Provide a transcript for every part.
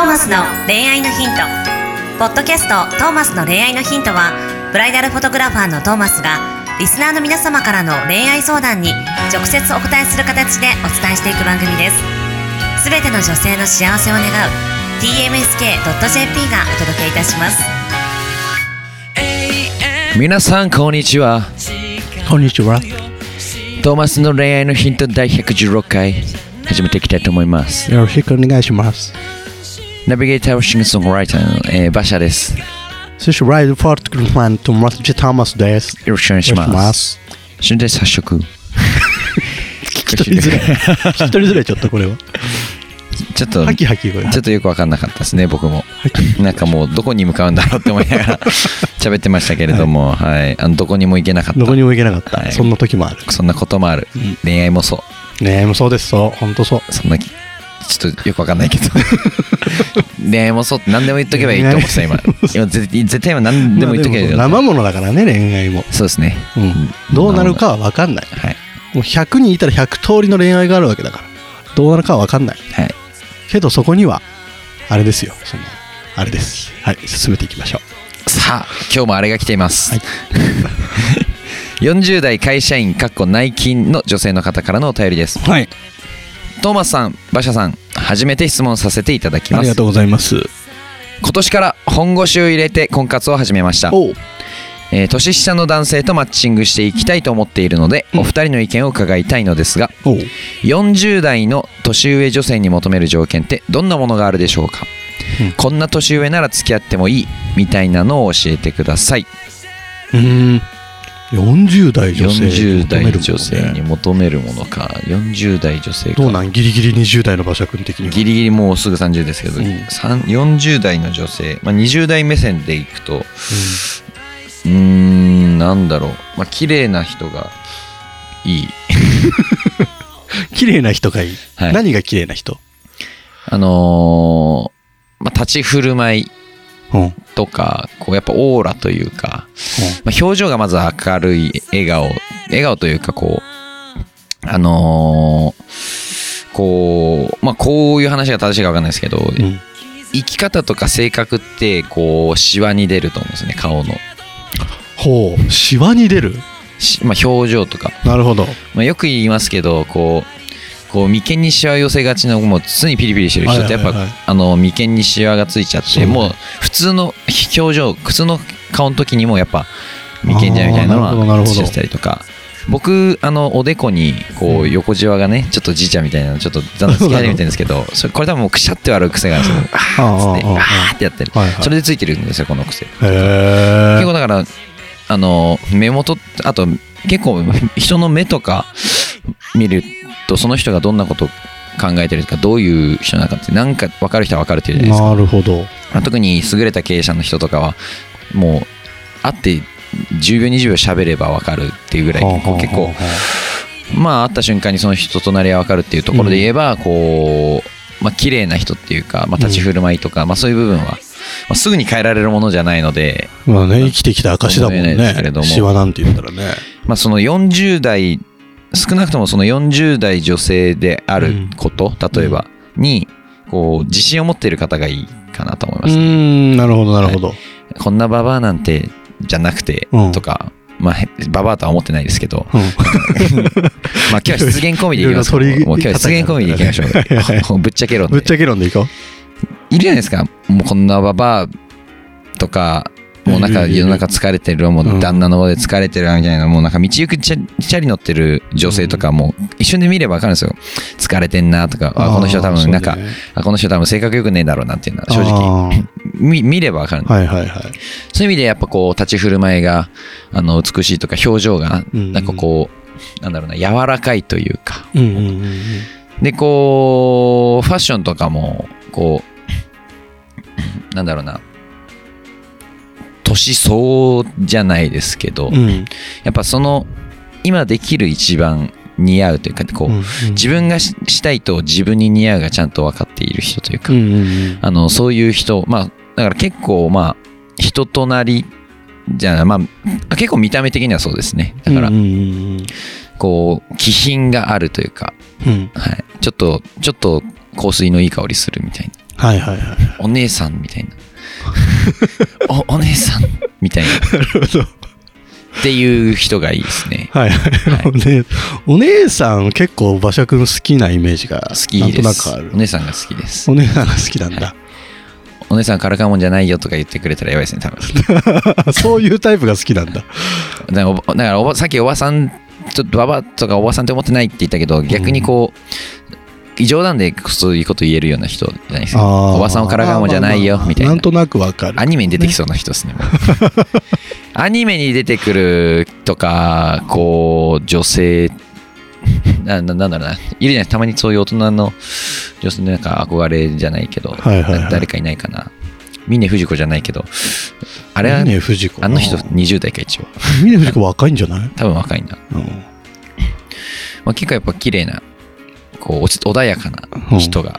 ーマスの恋愛のヒント」ポッドキャスト「トーマスの恋愛のヒントは」ブライダルフォトグラファーのトーマスがリスナーの皆様からの恋愛相談に直接お答えする形でお伝えしていく番組です。すべての女性の幸せを願う tmsk.jp がお届けいたします。皆さんこんにちは。こんにちは。トーマスの恋愛のヒント第116回始めていきたいと思います。よろしくお願いします。ナビゲーターはシンガーソングライターの、えー、馬車ですよそして、ライドフォートグルファン、トマス・ジェ・ターマスです。ろしくお願いしまますす。それで早速聞き取りづらい。聞き取りづらい、ちょっとこれは。ちょっとハキハキこれ。ちょっとよく分かんなかったですね僕もなんかもうどこに向かうんだろうって思いながら 喋ってましたけれども、はいあのどこにも行けなかったどこにも行けなかった。はいそんな時もある。そんなこともある、うん恋愛もそうねえ、もうそうです、そう。ほんとそう。そんなきちょっとよくわかんないけど 恋愛もそうって何でも言っとけばいいと思ってた今今絶絶対今何でも言っとけばいいまあでも生ものだからね、恋愛も。そうですねうん。どうなるかは分かんない。はいもう100人いたら100通りの恋愛があるわけだから。どうなるかは分かんない。はいけどそこには、あれですよ。その、あれです。はい、進めていきましょさあ今日もあれが来ています、はい 40代会社員かっこ内勤の女性の方からのお便りですう。はい。トーマスさん馬車さん初めて質問させていただきます。ありがとうございます。今年から本腰を入れて婚活を始めました。えー年下の男性とマッチングしていきたいと思っているので、うん。お二人の意見を伺いたいのですがおう。40代の年上女性に求める条件ってどんなものがあるでしょうか、うん。こんな年上なら付き合ってもいいみたいなのを教えてください。うーん40代女性40代女求性に求めるものか。40代女性か。どうなん？ギリギリ20代の馬車君的には。ギリギリもうすぐ30ですけど、うん。さん40代の女性、まあ、20代目線でいくとうーんなんだろう。まあ綺麗な人がいい。う ん綺麗な人がいい、はい。何が綺麗な人？あのーまあ、立ち振る舞いうんうん。とかこうやっぱオーラというか、まあ、表情がまず明るい笑顔。笑顔というかこうあのーこうまあこういう話が正しいか分かんないですけど、うん。生き方とか性格ってこうシワに出ると思うんですね顔の。ほう。シワに出る？し、まあ、表情とか、なるほど。まあ、よく言いますけどこうこう眉間にシワ寄せがちなもう常にピリピリしてる人ってやっぱ、あの眉間にシワがついちゃって、もう普通の表情普通の顔の時にもやっぱ眉間じゃみたいなのはついてたりとか。僕あのおでこにこう横じわがねちょっとじいちゃんみたいなのちょっとだんだんつき始めてるんですけど それこれ多分もうくしゃって割る癖があるんですよあーっつってあーってやってる。それでついてるんですよこの癖。へ結え構だからあの目元あと結構人の目とか見るとその人がどんなことを考えてるとかどういう人なのかってなんか分かる人は分かるっていうじゃないですか。なるほどまあ特に優れた経営者の人とかはもう会って10秒20秒喋れば分かるっていうぐらい結構まあ会った瞬間にその人となりが分かるっていうところで言えばこうまあ綺麗な人っていうかまあ立ち振る舞いとかまあそういう部分はまあすぐに変えられるものじゃないのでまあね生きてきた証だもんね。シワなんて言ったらね。まあ、その40代少なくともその40代女性であること、例えばにこう自信を持っている方がいいかなと思いうまーす、んなるほどなるほど。こんなババアなんてじゃなくてうん。とか、まあへババアとは思ってないですけど、うん。まあ今日は失言込みでいきますいろいろ取りもう今日は失言込みでいきましょはいはいはう ぶっちゃけ論で。ぶっちゃけ論でいこいるじゃないですか。もうこんなババアとかもうなんか世の中疲れてるもう旦那の方で疲れてるみたいなもうなんか道行くチャリ乗ってる女性とかも一瞬で見れば分かるんですよ。疲れてんなとかうあこの人多分なんかあこの人多分性格良くねえだろうなっていうのは正直見見れば分かるはいはいはいそういう意味でやっぱこう立ち振る舞いがあの美しいとか表情がうんなんかこうなんだろうな柔らかいというか。でこうファッションとかもこうなんだろうな年相じゃないですけど、うん。やっぱその今できる一番似合うというかこう、うんうん。自分がししたいと自分に似合うがちゃんと分かっている人というか、うんうんうん。あのそういう人まあだから結構まあ人となりじゃあまあ結構見た目的にはそうですね。だからうんうんうんこう気品があるというか、うん。はい、ちょっとちょっと香水のいい香りするみたいはいはいはい。お姉さんみたいな おお姉さんみたいななるほど。っていう人がいいですねはいはい。お姉お姉さん結構馬車くん好きなイメージが好きなんとですなくあるお。姉さんが好きですお姉さんが好きなんだ。お姉さんからかもんじゃないよとか言ってくれたらやばいですね多分 そういうタイプが好きなんだ。だからおばだからおばさっきおばさんちょっとババとかおばさんって思ってないって言ったけど逆にこう、冗談でそういうこと言えるような人じゃないですか。おばさんをからかもんじゃないよみたいな。んなとなくわかる。アニメに出てきそうな人ですね アニメに出てくるとかこう女性 なななんだろうな。いるじゃないたまにそういう大人の女性のなんか憧れじゃないけど、はいはいはい。誰かいないかな。峰不二子じゃないけど。あれは峰不二子。あの人20代か一応。峰不二子若いんじゃない？多分若いんだうん。まあ、結構やっぱ綺麗なこう落ち穏やかな人が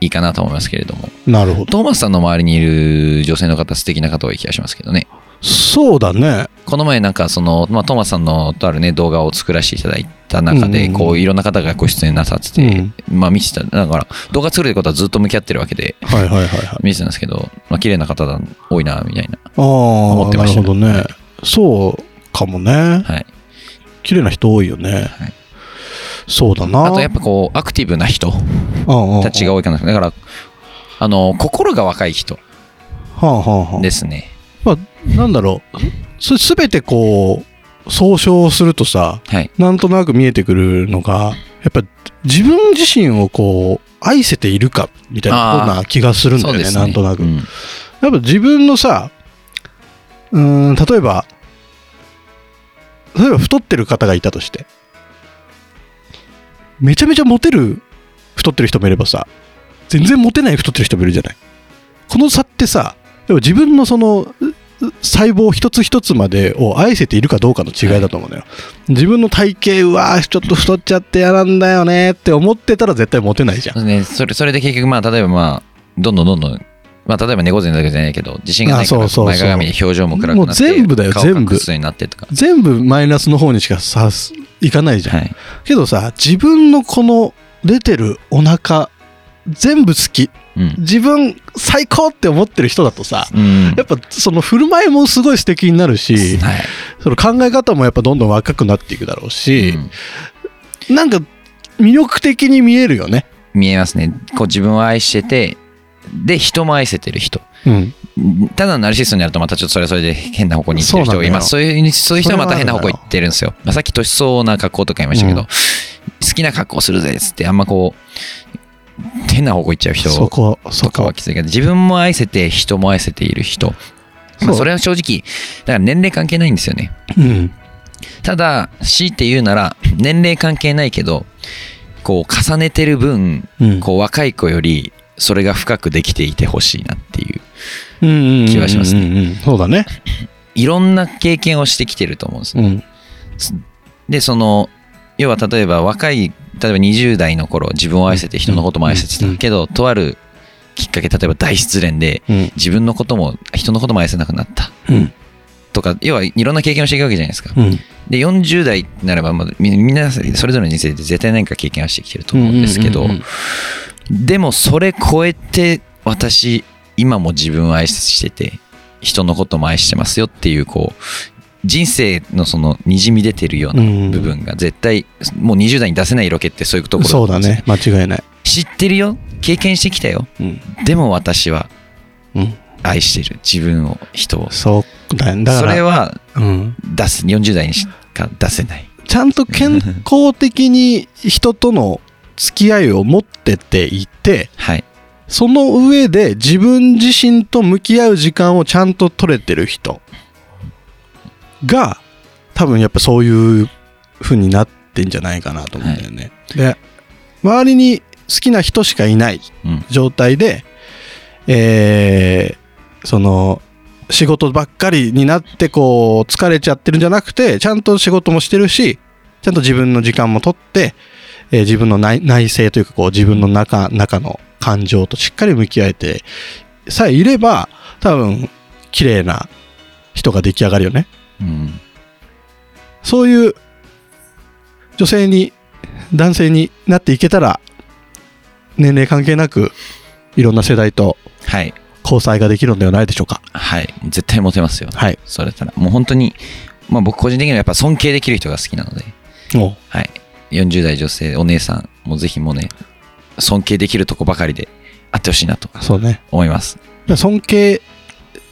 いいかなと思いますけれども、なるほど。トーマスさんの周りにいる女性の方素敵な方多い気がしますけどねそうだね。この前なんかその、まあ、トーマスさんのとあるね動画を作らせていただいた中でうんうんうんこういろんな方がご出演なさってて、まあ見てただから動画作るってことはずっと向き合ってるわけではいはいはいはい。見てたんですけど、まあ綺麗な方だ多いなみたいなああ、なるってましたほどね。そうかもね。はい綺麗な人多いよね。はいそうだな。あとやっぱこうアクティブな人ぱたちが多いかなだからあの心が若い人はあはあはあ。ですね。まあ、なんだろう。それすべてこう、総称するとさ、はい。なんとなく見えてくるのが、やっぱ自分自身をこう、愛せているか、みたいな気がするんだよね、ね。なんとなく。うん。やっぱ自分のさ、うーん、例えば、例えば太ってる方がいたとして、めちゃめちゃモテる太ってる人もいればさ、全然モテない太ってる人もいるじゃない。この差ってさ、でも自分のその、細胞一つ一つまでを愛せているかどうかの違いだと思うのよ。自分の体型、うわーちょっと太っちゃって嫌なんだよねって思ってたら絶対モテないじゃん。ね、それそれで結局、まあ、例えば、まあ、どんどんどんどん、まあ、例えば猫背だけじゃないけど、自信がないから前かがみで表情も暗くなって、全部だよ顔全部隠すようになってとか。全部マイナスの方にしかさすいかないじゃん。はい。けどさ自分のこの出てるお腹全部好きうん。自分最高って思ってる人だとさうん。やっぱその振る舞いもすごい素敵になるしはい。その考え方もやっぱどんどん若くなっていくだろうしう、んなんか魅力的に見えるよね。見えますね。こう自分を愛してて、で、人も愛せてる人。うん、ただのナルシストになるとまたちょっとそれはそれで変な方向に行ってる人がいます。そういうそういう人はまた変な方向行ってるんですよ。まあ、さっき年相な格好とか言いましたけど、うん。好きな格好するぜっつってあんまこう変な方向行っちゃう人とかはこきついけど自分も愛せて人も愛せている人、まあ、それは正直だから年齢関係ないんですよね。うん。ただ強いて言うなら年齢関係ないけどこう重ねてる分うん。こう若い子よりそれが深くできていてほしいなっていううんうんうん気はしますね。うんうんそうだね。いろんな経験をしてきてると思うんですうん。でその要は例えば若い例えば20代の頃自分を愛せて人のことも愛せてうんたけどとあるきっかけ例えば大失恋でうん。自分のことも人のことも愛せなくなった。うん。とか要はいろんな経験をしていくわけじゃないですか。うん。で40代になればまあみみんなそれぞれの人生で絶対何か経験をしてきてると思うんですけどうんうんうんでもそれ超えて私今も自分を愛してて人のことも愛してますよっていうこう人生のそのにじみ出てるようなうん。部分が絶対もう20代に出せない色気ってそういうところそうだね。間違いない。知ってるよ。経験してきたよ。うん。でも私はうん。愛してる。自分を人を。そうだね。だかそられはうん。出す。40代にしか出せない。ちゃんと健康的に人との付き合いを持ってていて、はい。その上で自分自身と向き合う時間をちゃんと取れてる人が、多分やっぱそういう風になってんじゃないかなと思うんだよね。で、周りに好きな人しかいないうん。状態で、えーその、仕事ばっかりになってこう疲れちゃってるんじゃなくてちゃんと仕事もしてるしちゃんと自分の時間も取って、えー自分の内内省というかこう自分の中中の感情としっかり向き合えてさえいれば多分綺麗な人が出来上がるよね。うん。そういう女性に男性になっていけたら年齢関係なくいろんな世代とはい。交際ができるのではないでしょうか。はい。絶対モテますよ。はい。それたら。もう本当にまあ僕個人的にはやっぱ尊敬できる人が好きなので。はい40代女性お姉さんもぜひもうね尊敬できるとこばかりであってほしいなとそうね。思います。で尊敬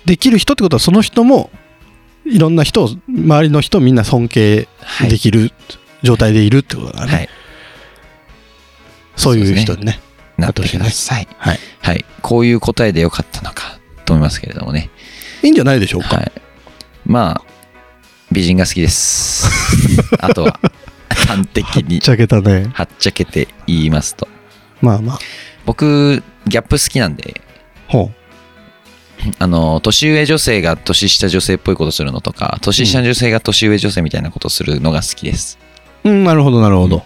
できる人ってことはその人もいろんな人を周りの人をみんな尊敬はいできる状態でいるってことだね、はい。そういう人にねなってくださいはい。はい。こういう答えでよかったのかと思いますけれどもね。いいんじゃないでしょうか、はい。まあ美人が好きです。あとは端的に。ちゃけたね。はっちゃけて言いますと。まあまあ。僕ギャップ好きなんで。ほあの年上女性が年下女性っぽいことするのとか年下女性が年上女性みたいなことするのが好きです、ううんなるほどなるほど、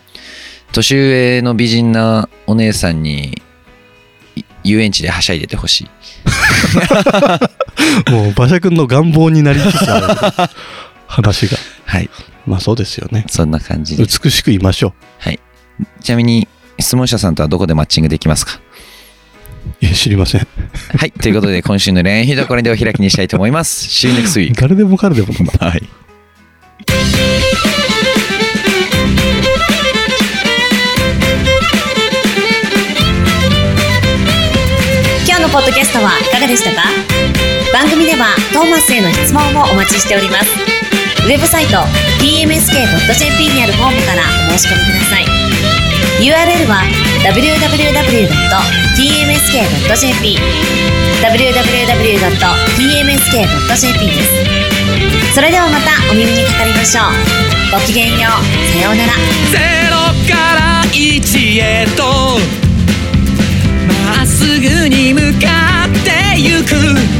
年上の美人なお姉さんにい遊園地ではしゃいでてほしい。もう馬車君の願望になりつつある。話がはい。まあそうですよね。そんな感じで。美しくいましょはい。ちなみに質問者さんとはどこでマッチングできますか？ういや知りません。はい。ということで今週の恋愛ひどこれでお開きにしたいと思います。See you next week 誰でも彼でもはい。今日のポッドキャストはいかがでしたか？番組ではトーマスへの質問もお待ちしておりますウェブサイト tmsk.jp にあるフォームからお申し込みください。URL は www.tmsk.jp www.tmsk.jp です。それではまたお耳にかかりましょう。ごきげんよう。さようなら。ゼロから一へとまっすぐに向かってゆく。